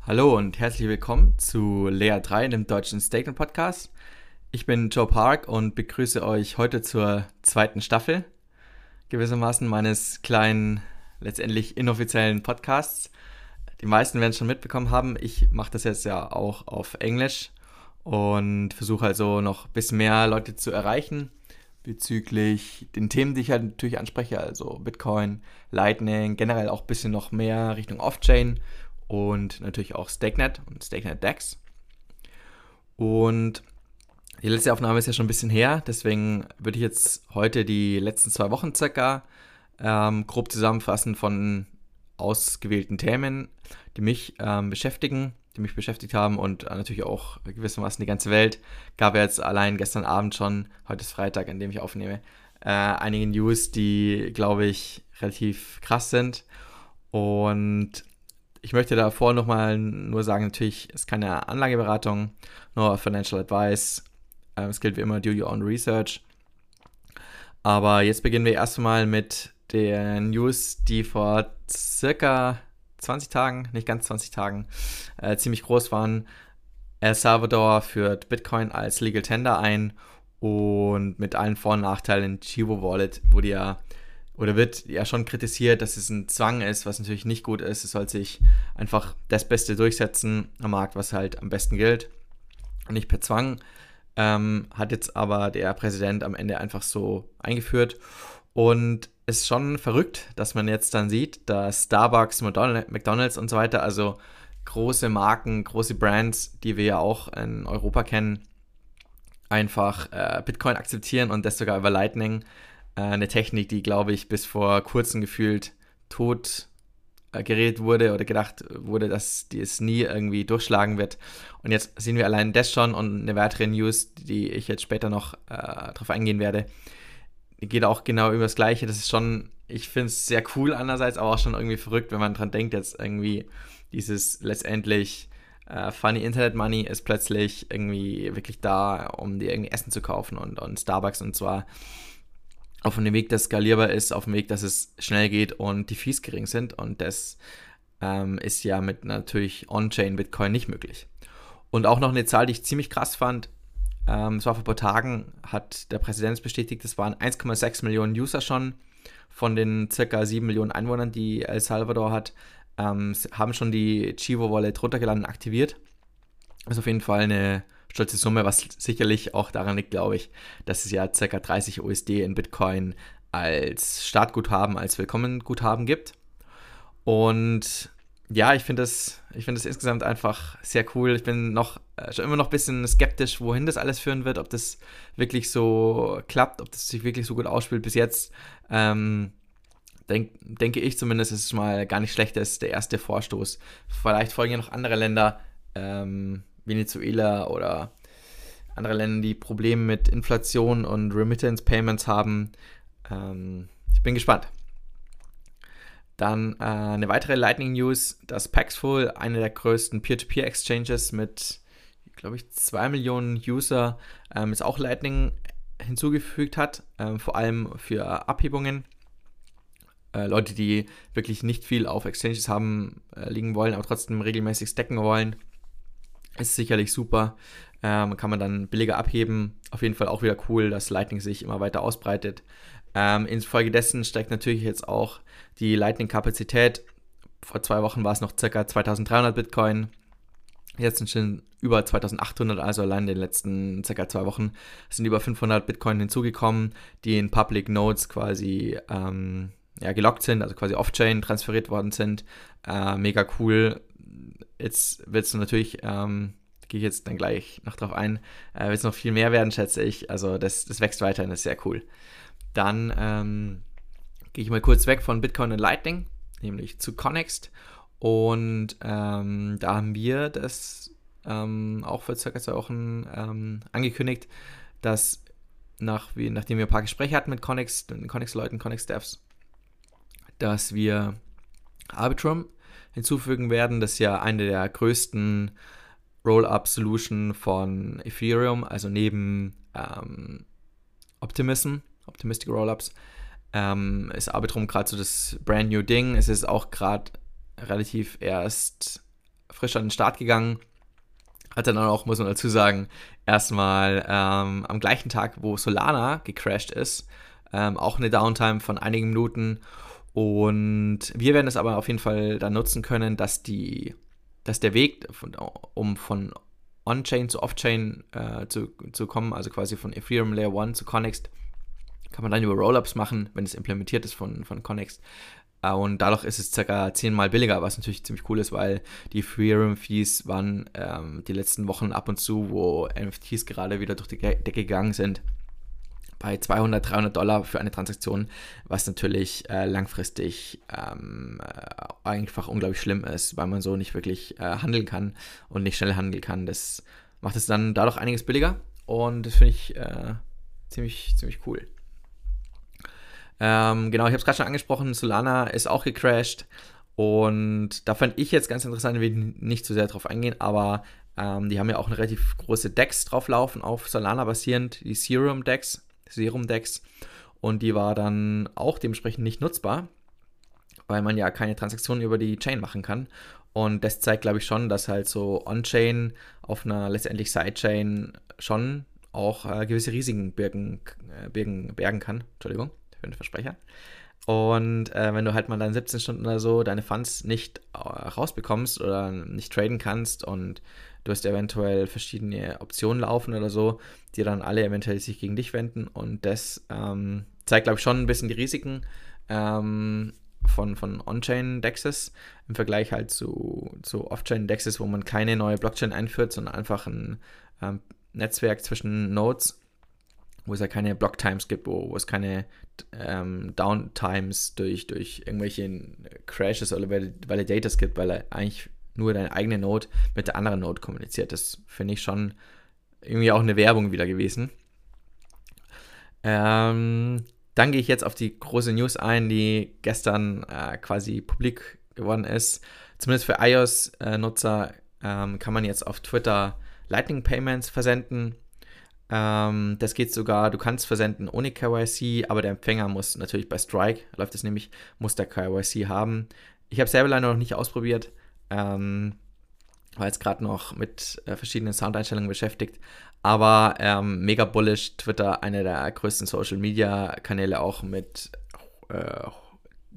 Hallo und herzlich willkommen zu Lea 3, dem deutschen Statement Podcast. Ich bin Joe Park und begrüße euch heute zur zweiten Staffel gewissermaßen meines kleinen, letztendlich inoffiziellen Podcasts. Die meisten werden es schon mitbekommen haben. Ich mache das jetzt ja auch auf Englisch und versuche also noch bisschen mehr Leute zu erreichen bezüglich den Themen, die ich halt natürlich anspreche, also Bitcoin, Lightning, generell auch ein bisschen noch mehr Richtung Off-Chain und natürlich auch StakeNet und StakeNet DEX. Und die letzte Aufnahme ist ja schon ein bisschen her, deswegen würde ich jetzt heute die letzten zwei Wochen circa ähm, grob zusammenfassen von ausgewählten Themen, die mich ähm, beschäftigen, die mich beschäftigt haben und natürlich auch gewissermaßen die ganze Welt. Gab ja jetzt allein gestern Abend schon, heute ist Freitag, an dem ich aufnehme, äh, einige News, die, glaube ich, relativ krass sind. Und ich möchte davor nochmal nur sagen, natürlich ist keine Anlageberatung, nur Financial Advice. Ähm, es gilt wie immer, do your own research. Aber jetzt beginnen wir erstmal mit der News, die vor circa 20 Tagen, nicht ganz 20 Tagen, äh, ziemlich groß waren. El Salvador führt Bitcoin als Legal Tender ein und mit allen Vor- und Nachteilen. Chivo Wallet wurde ja oder wird ja schon kritisiert, dass es ein Zwang ist, was natürlich nicht gut ist. Es soll sich einfach das Beste durchsetzen am Markt, was halt am besten gilt und nicht per Zwang. Ähm, hat jetzt aber der Präsident am Ende einfach so eingeführt und ist schon verrückt, dass man jetzt dann sieht, dass Starbucks, McDonald's und so weiter, also große Marken, große Brands, die wir ja auch in Europa kennen, einfach äh, Bitcoin akzeptieren und das sogar über Lightning. Äh, eine Technik, die, glaube ich, bis vor kurzem gefühlt tot äh, geredet wurde oder gedacht wurde, dass die es nie irgendwie durchschlagen wird. Und jetzt sehen wir allein das schon und eine weitere News, die ich jetzt später noch äh, darauf eingehen werde, geht auch genau über das Gleiche. Das ist schon, ich finde es sehr cool einerseits, aber auch schon irgendwie verrückt, wenn man dran denkt, jetzt irgendwie dieses letztendlich äh, Funny Internet Money ist plötzlich irgendwie wirklich da, um dir irgendwie Essen zu kaufen und, und Starbucks und zwar auf einem Weg, das skalierbar ist, auf dem Weg, dass es schnell geht und die Fees gering sind und das ähm, ist ja mit natürlich On-Chain Bitcoin nicht möglich. Und auch noch eine Zahl, die ich ziemlich krass fand, ähm, es war vor ein paar Tagen, hat der Präsident bestätigt, es waren 1,6 Millionen User schon von den circa 7 Millionen Einwohnern, die El Salvador hat, ähm, haben schon die Chivo Wallet runtergeladen und aktiviert. Das ist auf jeden Fall eine stolze Summe, was sicherlich auch daran liegt, glaube ich, dass es ja circa 30 USD in Bitcoin als Startguthaben, als Willkommenguthaben gibt. Und ja, ich finde das, ich das insgesamt einfach sehr cool. Ich bin noch äh, schon immer noch ein bisschen skeptisch, wohin das alles führen wird, ob das wirklich so klappt, ob das sich wirklich so gut ausspielt. Bis jetzt ähm, denk, denke ich zumindest, ist es mal gar nicht schlecht, das ist der erste Vorstoß. Vielleicht folgen ja noch andere Länder, ähm, Venezuela oder andere Länder, die Probleme mit Inflation und Remittance Payments haben. Ähm, ich bin gespannt. Dann äh, eine weitere Lightning News, dass Paxful, eine der größten Peer-to-Peer-Exchanges mit, glaube ich, 2 Millionen User, ähm, jetzt auch Lightning hinzugefügt hat, ähm, vor allem für Abhebungen. Äh, Leute, die wirklich nicht viel auf Exchanges haben, äh, liegen wollen, aber trotzdem regelmäßig stacken wollen, ist sicherlich super. Ähm, kann man dann billiger abheben. Auf jeden Fall auch wieder cool, dass Lightning sich immer weiter ausbreitet. Ähm, infolgedessen steigt natürlich jetzt auch die Lightning-Kapazität. Vor zwei Wochen war es noch ca. 2300 Bitcoin. Jetzt sind schon über 2800, also allein in den letzten ca. zwei Wochen sind über 500 Bitcoin hinzugekommen, die in Public Nodes quasi ähm, ja, gelockt sind, also quasi off-chain transferiert worden sind. Äh, mega cool. Jetzt wird es natürlich, ähm, gehe ich jetzt dann gleich noch drauf ein, äh, wird es noch viel mehr werden, schätze ich. Also das, das wächst weiterhin, das ist sehr cool. Dann ähm, gehe ich mal kurz weg von Bitcoin und Lightning, nämlich zu Connext. Und ähm, da haben wir das ähm, auch vor circa zwei Wochen ähm, angekündigt, dass nach, wie, nachdem wir ein paar Gespräche hatten mit Connext, Connext-Leuten, Connext-Devs, dass wir Arbitrum hinzufügen werden. Das ist ja eine der größten Roll-Up-Solution von Ethereum, also neben ähm, Optimism Optimistic Rollups. ähm, ist Arbitrum gerade so das brand new Ding. Es ist auch gerade relativ erst frisch an den Start gegangen. Hat dann auch, muss man dazu sagen, erstmal ähm, am gleichen Tag, wo Solana gecrashed ist, ähm, auch eine Downtime von einigen Minuten. Und wir werden es aber auf jeden Fall dann nutzen können, dass die, dass der Weg, von, um von On-Chain zu Off-Chain äh, zu, zu kommen, also quasi von Ethereum Layer 1 zu Connext, kann man dann über Rollups machen, wenn es implementiert ist von, von Connext. Äh, und dadurch ist es circa zehnmal billiger, was natürlich ziemlich cool ist, weil die Ethereum-Fees waren ähm, die letzten Wochen ab und zu, wo NFTs gerade wieder durch die Decke gegangen sind, bei 200, 300 Dollar für eine Transaktion, was natürlich äh, langfristig ähm, äh, einfach unglaublich schlimm ist, weil man so nicht wirklich äh, handeln kann und nicht schnell handeln kann. Das macht es dann dadurch einiges billiger und das finde ich äh, ziemlich, ziemlich cool. Ähm, genau, ich habe es gerade schon angesprochen, Solana ist auch gecrashed. Und da fand ich jetzt ganz interessant, ich will nicht zu sehr drauf eingehen, aber ähm, die haben ja auch eine relativ große Decks drauflaufen, auf Solana basierend, die Serum Decks, Serum Decks. Und die war dann auch dementsprechend nicht nutzbar, weil man ja keine Transaktionen über die Chain machen kann. Und das zeigt, glaube ich, schon, dass halt so On-Chain auf einer letztendlich Sidechain schon auch äh, gewisse Risiken birgen, äh, birgen, bergen kann. Entschuldigung einen Versprecher. Und äh, wenn du halt mal dann 17 Stunden oder so deine Funds nicht äh, rausbekommst oder nicht traden kannst und du hast eventuell verschiedene Optionen laufen oder so, die dann alle eventuell sich gegen dich wenden. Und das ähm, zeigt, glaube ich, schon ein bisschen die Risiken ähm, von, von On-Chain-Dexes im Vergleich halt zu, zu Off-Chain-Dexes, wo man keine neue Blockchain einführt, sondern einfach ein ähm, Netzwerk zwischen Nodes wo es ja keine Blocktimes gibt, wo, wo es keine ähm, Downtimes durch, durch irgendwelche Crashes oder Validators gibt, weil eigentlich nur deine eigene Node mit der anderen Node kommuniziert. Das finde ich schon irgendwie auch eine Werbung wieder gewesen. Ähm, dann gehe ich jetzt auf die große News ein, die gestern äh, quasi publik geworden ist. Zumindest für iOS-Nutzer ähm, kann man jetzt auf Twitter Lightning Payments versenden. Ähm, das geht sogar, du kannst versenden ohne KYC, aber der Empfänger muss natürlich bei Strike, läuft es nämlich, muss der KYC haben. Ich habe selber leider noch nicht ausprobiert, ähm, war jetzt gerade noch mit äh, verschiedenen Soundeinstellungen beschäftigt, aber ähm, mega bullish, Twitter, einer der größten Social Media Kanäle auch mit äh,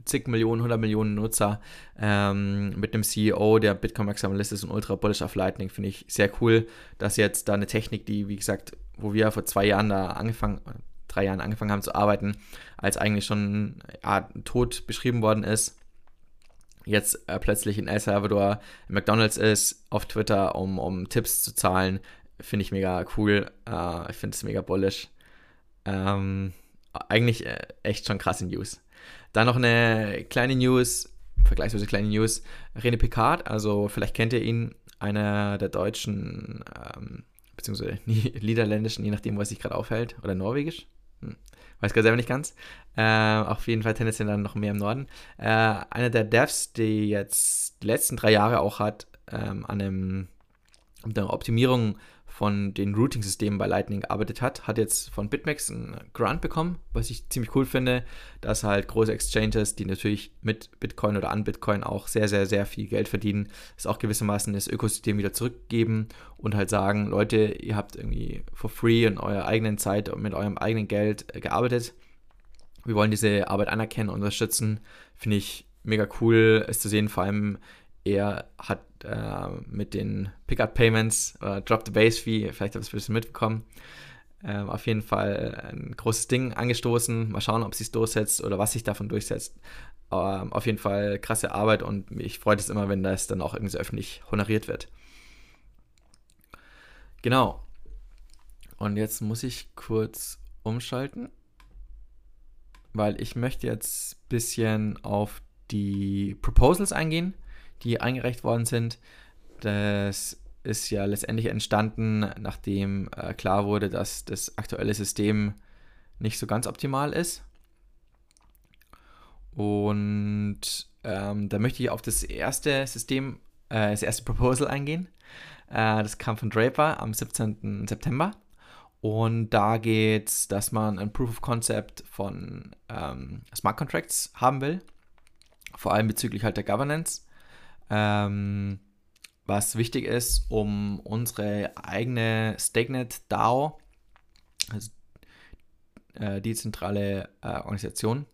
zig Millionen, 100 Millionen Nutzer ähm, mit einem CEO, der Bitcoin Maximalist ist und ultra bullish auf Lightning, finde ich sehr cool, dass jetzt da eine Technik, die, wie gesagt, wo wir vor zwei Jahren da angefangen, drei Jahren angefangen haben zu arbeiten, als eigentlich schon ja, tot beschrieben worden ist, jetzt äh, plötzlich in El Salvador McDonalds ist, auf Twitter, um, um Tipps zu zahlen, finde ich mega cool. Äh, ich finde es mega bullish. Ähm, eigentlich äh, echt schon krasse News. Dann noch eine kleine News, vergleichsweise kleine News. René Picard, also vielleicht kennt ihr ihn, einer der deutschen, ähm, beziehungsweise niederländischen, je nachdem, was sich gerade aufhält, oder norwegisch. Hm. Weiß gerade selber nicht ganz. Äh, auf jeden Fall tendenziell dann noch mehr im Norden. Äh, einer der Devs, die jetzt die letzten drei Jahre auch hat, ähm, an einem, an der Optimierung von den Routing-Systemen bei Lightning gearbeitet hat, hat jetzt von BitMEX einen Grant bekommen, was ich ziemlich cool finde, dass halt große Exchanges, die natürlich mit Bitcoin oder an Bitcoin auch sehr, sehr, sehr viel Geld verdienen, es auch gewissermaßen das Ökosystem wieder zurückgeben und halt sagen, Leute, ihr habt irgendwie for free in eurer eigenen Zeit und mit eurem eigenen Geld äh, gearbeitet. Wir wollen diese Arbeit anerkennen und unterstützen. Finde ich mega cool, es zu sehen, vor allem er hat mit den Pickup Payments oder Drop the Base Fee, vielleicht habt ihr es ein bisschen mitbekommen, äh, auf jeden Fall ein großes Ding angestoßen. Mal schauen, ob sich durchsetzt oder was sich davon durchsetzt. Aber auf jeden Fall krasse Arbeit und mich freut es immer, wenn das dann auch irgendwie so öffentlich honoriert wird. Genau. Und jetzt muss ich kurz umschalten, weil ich möchte jetzt ein bisschen auf die Proposals eingehen die eingereicht worden sind. Das ist ja letztendlich entstanden, nachdem äh, klar wurde, dass das aktuelle System nicht so ganz optimal ist. Und ähm, da möchte ich auf das erste System, äh, das erste Proposal eingehen. Äh, das kam von Draper am 17. September. Und da geht es, dass man ein Proof of Concept von ähm, Smart Contracts haben will, vor allem bezüglich halt der Governance. Ähm, was wichtig ist, um unsere eigene StakeNet DAO, also äh, dezentrale äh, Organisation,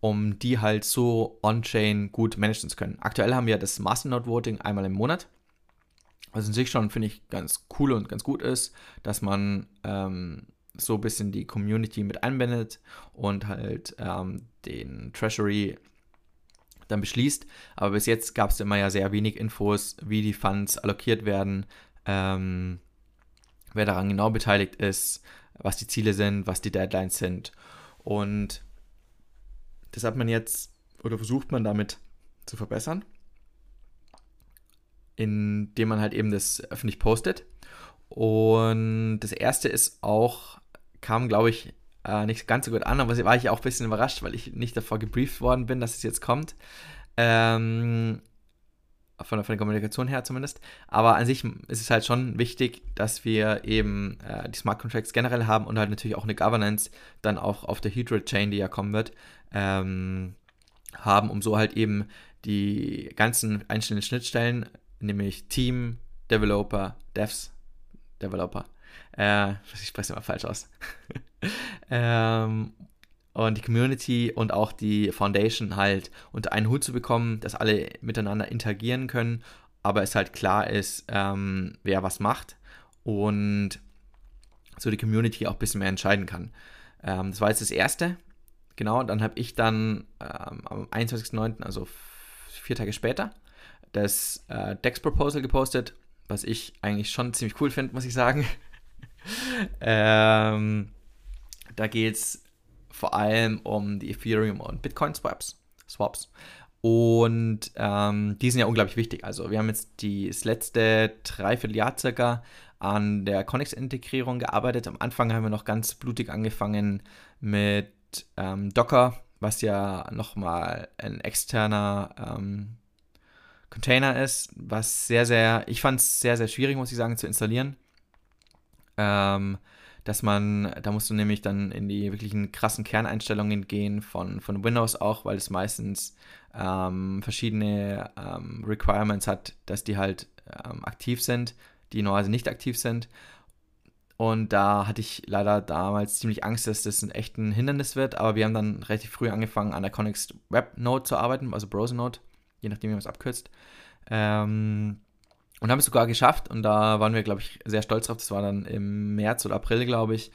um die halt so on-chain gut managen zu können. Aktuell haben wir das Masternode Voting einmal im Monat was in sich schon, finde ich, ganz cool und ganz gut ist, dass man ähm, so ein bisschen die Community mit einbindet und halt ähm, den Treasury dann beschließt. Aber bis jetzt gab es immer ja sehr wenig Infos, wie die Funds allokiert werden, ähm, wer daran genau beteiligt ist, was die Ziele sind, was die Deadlines sind. Und das hat man jetzt oder versucht man damit zu verbessern indem man halt eben das öffentlich postet. Und das erste ist auch, kam glaube ich äh, nicht ganz so gut an, aber war ich auch ein bisschen überrascht, weil ich nicht davor gebrieft worden bin, dass es jetzt kommt. Ähm, von, der, von der Kommunikation her zumindest. Aber an sich ist es halt schon wichtig, dass wir eben äh, die Smart Contracts generell haben und halt natürlich auch eine Governance dann auch auf der Hydra Chain, die ja kommen wird, ähm, haben, um so halt eben die ganzen einzelnen Schnittstellen nämlich Team, Developer, Devs, Developer. Äh, ich spreche es immer falsch aus. ähm, und die Community und auch die Foundation halt unter einen Hut zu bekommen, dass alle miteinander interagieren können, aber es halt klar ist, ähm, wer was macht und so die Community auch ein bisschen mehr entscheiden kann. Ähm, das war jetzt das Erste. Genau, dann habe ich dann ähm, am 21.09., also vier Tage später, das äh, Dex-Proposal gepostet, was ich eigentlich schon ziemlich cool finde, muss ich sagen. ähm, da geht es vor allem um die Ethereum und Bitcoin Swaps. Swaps. Und ähm, die sind ja unglaublich wichtig. Also wir haben jetzt die, das letzte Dreivierteljahr circa an der Connex-Integrierung gearbeitet. Am Anfang haben wir noch ganz blutig angefangen mit ähm, Docker, was ja nochmal ein externer ähm, Container ist, was sehr, sehr, ich fand es sehr, sehr schwierig, muss ich sagen, zu installieren. Ähm, dass man, da musst du nämlich dann in die wirklichen krassen Kerneinstellungen gehen von, von Windows auch, weil es meistens ähm, verschiedene ähm, Requirements hat, dass die halt ähm, aktiv sind, die normalerweise nicht aktiv sind. Und da hatte ich leider damals ziemlich Angst, dass das ein echt ein Hindernis wird, aber wir haben dann relativ früh angefangen, an der Connex Web Node zu arbeiten, also Browser Node je nachdem, wie man es abkürzt. Ähm, und haben es sogar geschafft und da waren wir, glaube ich, sehr stolz drauf. Das war dann im März oder April, glaube ich,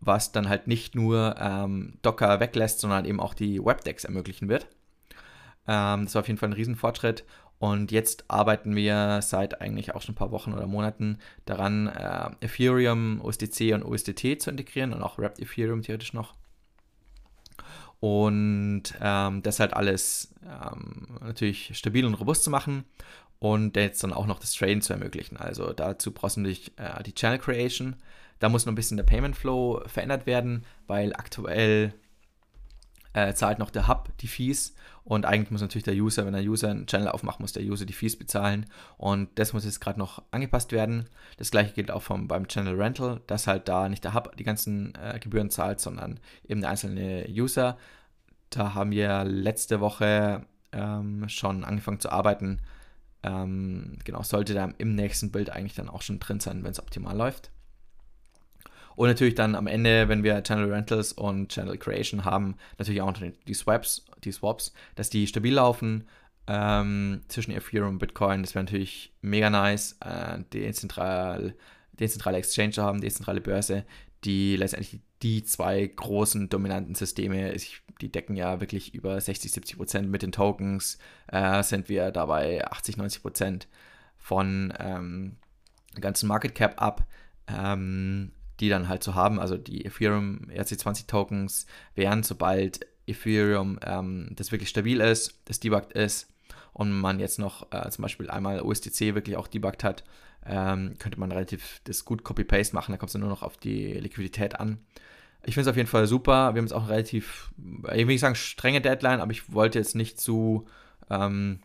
was dann halt nicht nur ähm, Docker weglässt, sondern eben auch die Webdecks ermöglichen wird. Ähm, das war auf jeden Fall ein Riesenfortschritt. Und jetzt arbeiten wir seit eigentlich auch schon ein paar Wochen oder Monaten daran, äh, Ethereum, USDC und USDT zu integrieren und auch Wrapped Ethereum theoretisch noch und ähm, das halt alles ähm, natürlich stabil und robust zu machen und jetzt dann auch noch das Traden zu ermöglichen. Also dazu brauchst du natürlich äh, die Channel Creation. Da muss noch ein bisschen der Payment Flow verändert werden, weil aktuell äh, zahlt noch der Hub die Fees und eigentlich muss natürlich der User, wenn der User einen Channel aufmacht, muss der User die Fees bezahlen und das muss jetzt gerade noch angepasst werden. Das gleiche gilt auch vom, beim Channel Rental, dass halt da nicht der Hub die ganzen äh, Gebühren zahlt, sondern eben der einzelne User. Da haben wir letzte Woche ähm, schon angefangen zu arbeiten. Ähm, genau, sollte da im nächsten Bild eigentlich dann auch schon drin sein, wenn es optimal läuft. Und natürlich dann am Ende, wenn wir Channel Rentals und Channel Creation haben, natürlich auch die Swaps, die Swaps, dass die stabil laufen ähm, zwischen Ethereum und Bitcoin. Das wäre natürlich mega nice, äh, dezentral, dezentrale Exchange zu haben, dezentrale Börse, die letztendlich die zwei großen dominanten Systeme, die decken ja wirklich über 60, 70 Prozent mit den Tokens, äh, sind wir dabei 80, 90 Prozent von ähm, ganzen Market Cap ab. Ähm, die dann halt zu haben. Also die Ethereum ERC20 Tokens wären, sobald Ethereum ähm, das wirklich stabil ist, das debuggt ist und man jetzt noch äh, zum Beispiel einmal USDC wirklich auch debuggt hat, ähm, könnte man relativ das gut Copy-Paste machen. Da kommt es nur noch auf die Liquidität an. Ich finde es auf jeden Fall super. Wir haben jetzt auch relativ, ich will nicht sagen strenge Deadline, aber ich wollte jetzt nicht zu ähm,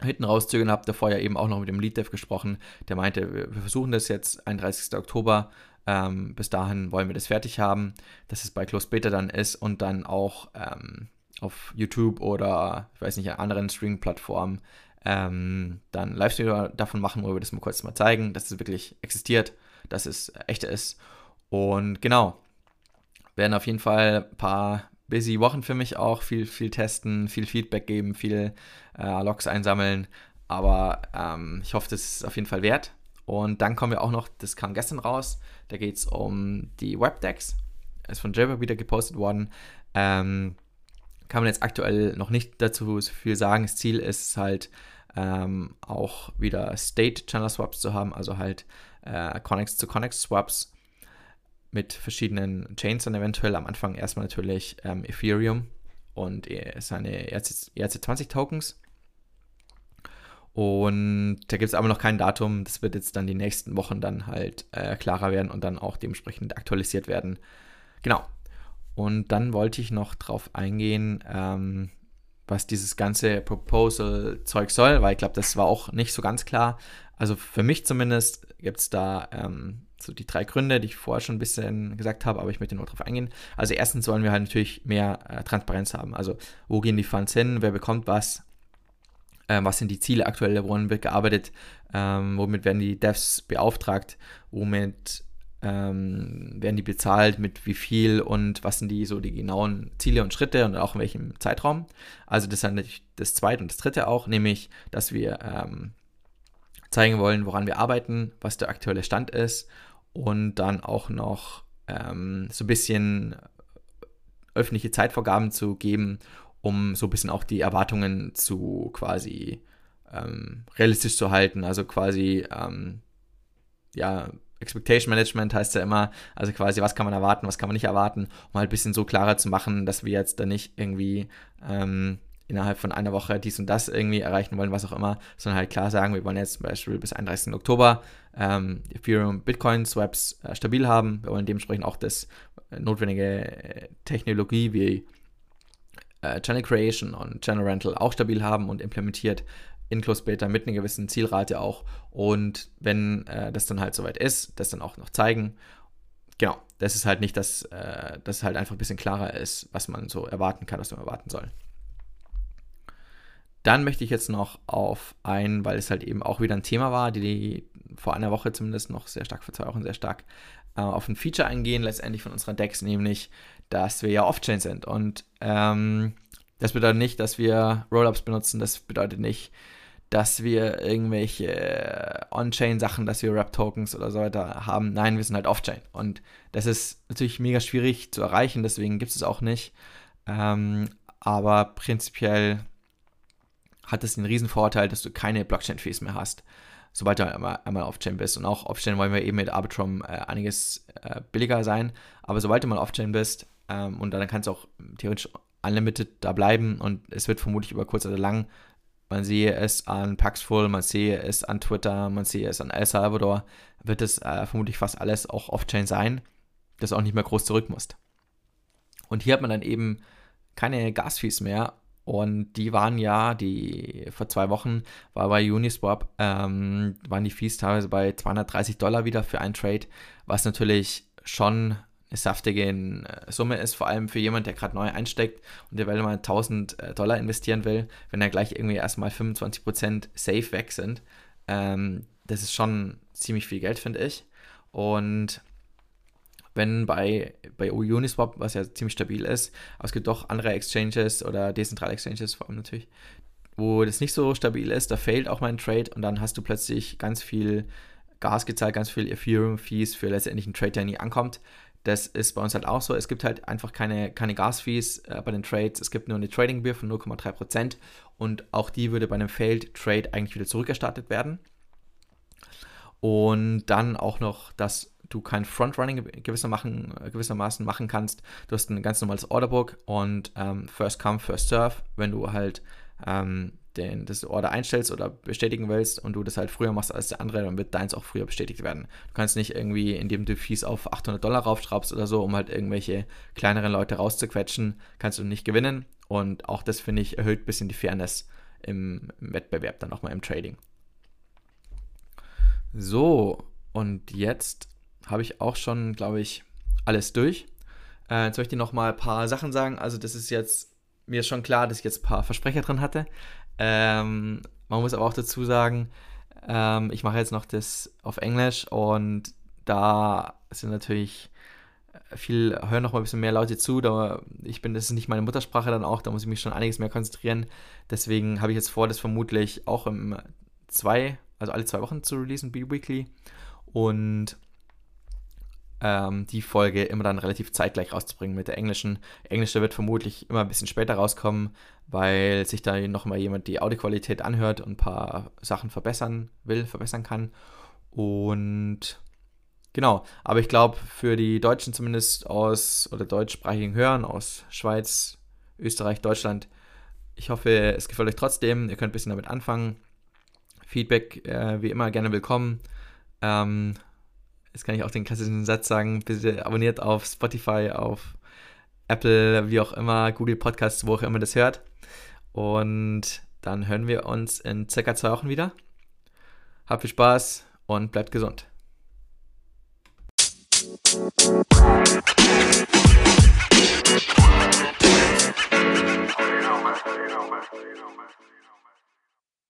hinten rauszögern, habe davor ja eben auch noch mit dem Lead Dev gesprochen, der meinte, wir versuchen das jetzt 31. Oktober Ähm, bis dahin wollen wir das fertig haben, dass es bei Close Beta dann ist und dann auch ähm, auf YouTube oder ich weiß nicht, an anderen Streaming-Plattformen ähm, dann Livestream davon machen, wo wir das mal kurz mal zeigen, dass es wirklich existiert, dass es echt ist. Und genau, werden auf jeden Fall ein paar busy Wochen für mich auch, viel, viel testen, viel Feedback geben, viel äh, Logs einsammeln. Aber ähm, ich hoffe, das ist auf jeden Fall wert. Und dann kommen wir auch noch, das kam gestern raus, da geht es um die Webdecks. Ist von Jabber wieder gepostet worden. Ähm, kann man jetzt aktuell noch nicht dazu so viel sagen. Das Ziel ist halt ähm, auch wieder State Channel Swaps zu haben, also halt äh, Connex zu Connex Swaps mit verschiedenen Chains dann eventuell. Am Anfang erstmal natürlich ähm, Ethereum und seine ERC20 Tokens. Und da gibt es aber noch kein Datum. Das wird jetzt dann die nächsten Wochen dann halt äh, klarer werden und dann auch dementsprechend aktualisiert werden. Genau. Und dann wollte ich noch drauf eingehen, ähm, was dieses ganze Proposal-Zeug soll, weil ich glaube, das war auch nicht so ganz klar. Also für mich zumindest gibt es da ähm, so die drei Gründe, die ich vorher schon ein bisschen gesagt habe, aber ich möchte nur darauf eingehen. Also erstens wollen wir halt natürlich mehr äh, Transparenz haben. Also wo gehen die Funds hin, wer bekommt was, ähm, was sind die Ziele aktuell, woran wird gearbeitet, ähm, womit werden die Devs beauftragt, womit ähm, werden die bezahlt, mit wie viel und was sind die so die genauen Ziele und Schritte und auch in welchem Zeitraum. Also das ist natürlich das zweite und das dritte auch, nämlich, dass wir ähm, zeigen wollen, woran wir arbeiten, was der aktuelle Stand ist und dann auch noch ähm, so ein bisschen öffentliche Zeitvorgaben zu geben, um so ein bisschen auch die Erwartungen zu quasi ähm, realistisch zu halten. Also quasi, ähm, ja, Expectation Management heißt ja immer, also quasi, was kann man erwarten, was kann man nicht erwarten, um halt ein bisschen so klarer zu machen, dass wir jetzt da nicht irgendwie ähm, innerhalb von einer Woche dies und das irgendwie erreichen wollen, was auch immer, sondern halt klar sagen, wir wollen jetzt zum Beispiel bis 31. Oktober ähm, Ethereum, Bitcoin Swaps äh, stabil haben. Wir wollen dementsprechend auch das äh, notwendige äh, Technologie wie äh, Channel Creation und Channel Rental auch stabil haben und implementiert in Close Beta mit einer gewissen Zielrate auch. Und wenn äh, das dann halt soweit ist, das dann auch noch zeigen. Genau, das ist halt nicht, dass äh, das halt einfach ein bisschen klarer ist, was man so erwarten kann, was man erwarten soll. Dann möchte ich jetzt noch auf ein, weil es halt eben auch wieder ein Thema war, die, die vor einer Woche zumindest noch sehr stark, vor zwei Wochen sehr stark, äh, auf ein Feature eingehen, letztendlich von unserer Decks, nämlich, dass wir ja Off-Chain sind. Und ähm, das bedeutet nicht, dass wir Rollups benutzen, das bedeutet nicht, dass wir irgendwelche äh, On-Chain-Sachen, dass wir Rap-Tokens oder so weiter haben. Nein, wir sind halt Off-Chain. Und das ist natürlich mega schwierig zu erreichen, deswegen gibt es auch nicht. Ähm, aber prinzipiell hat es den riesen Vorteil, dass du keine Blockchain-Fees mehr hast, sobald du einmal, einmal Off-Chain bist. Und auch Off-Chain wollen wir eben mit Arbitrum äh, einiges äh, billiger sein. Aber sobald du mal Off-Chain bist, ähm, und dann kannst du auch theoretisch unlimited da bleiben und es wird vermutlich über kurz oder lang, man sehe es an Paxful, man sehe es an Twitter, man sehe es an El Salvador, wird es äh, vermutlich fast alles auch Off-Chain sein, dass du auch nicht mehr groß zurück musst. Und hier hat man dann eben keine Gasfees mehr und die waren ja, die vor zwei Wochen war bei Uniswap, ähm, waren die Fees teilweise bei 230 Dollar wieder für einen Trade, was natürlich schon eine saftige äh, Summe ist, vor allem für jemanden, der gerade neu einsteckt und der will mal 1000 äh, Dollar investieren will, wenn er gleich irgendwie erstmal 25% safe weg sind. Ähm, das ist schon ziemlich viel Geld, finde ich. Und wenn bei, bei Uniswap, was ja ziemlich stabil ist, aber es gibt doch andere Exchanges oder dezentrale Exchanges vor allem natürlich, wo das nicht so stabil ist, da fehlt auch mein Trade und dann hast du plötzlich ganz viel Gas gezahlt, ganz viel Ethereum-Fees für letztendlich einen Trade, der nie ankommt. Das ist bei uns halt auch so. Es gibt halt einfach keine, keine Gas-Fees äh, bei den Trades. Es gibt nur eine Trading-Gebühr von 0,3% und auch die würde bei einem Failed Trade eigentlich wieder zurückerstattet werden. Und dann auch noch dass du kein Frontrunning gewissermaßen, gewissermaßen machen kannst. Du hast ein ganz normales Orderbook und ähm, First Come, First Serve, wenn du halt ähm, den, das Order einstellst oder bestätigen willst und du das halt früher machst als der andere, dann wird deins auch früher bestätigt werden. Du kannst nicht irgendwie, indem du Fees auf 800 Dollar raufschraubst oder so, um halt irgendwelche kleineren Leute rauszuquetschen, kannst du nicht gewinnen. Und auch das, finde ich, erhöht ein bisschen die Fairness im, im Wettbewerb, dann nochmal im Trading. So, und jetzt habe ich auch schon, glaube ich, alles durch. Äh, jetzt möchte ich noch mal ein paar Sachen sagen. Also das ist jetzt, mir ist schon klar, dass ich jetzt ein paar Versprecher drin hatte. Ähm, man muss aber auch dazu sagen, ähm, ich mache jetzt noch das auf Englisch und da sind natürlich viel, hören noch mal ein bisschen mehr Leute zu. Da ich bin, das ist nicht meine Muttersprache dann auch, da muss ich mich schon einiges mehr konzentrieren. Deswegen habe ich jetzt vor, das vermutlich auch im zwei, also alle zwei Wochen zu releasen, B-Weekly. Und ähm, die Folge immer dann relativ zeitgleich rauszubringen mit der englischen. Englische wird vermutlich immer ein bisschen später rauskommen, weil sich da nochmal jemand die Audioqualität anhört und ein paar Sachen verbessern will, verbessern kann. Und genau, aber ich glaube, für die Deutschen zumindest aus oder deutschsprachigen Hörern aus Schweiz, Österreich, Deutschland, ich hoffe, es gefällt euch trotzdem. Ihr könnt ein bisschen damit anfangen. Feedback äh, wie immer gerne willkommen. Ähm, jetzt kann ich auch den klassischen Satz sagen, bitte abonniert auf Spotify, auf Apple, wie auch immer, Google Podcasts, wo auch immer das hört. Und dann hören wir uns in circa zwei Wochen wieder. Habt viel Spaß und bleibt gesund. you know, man.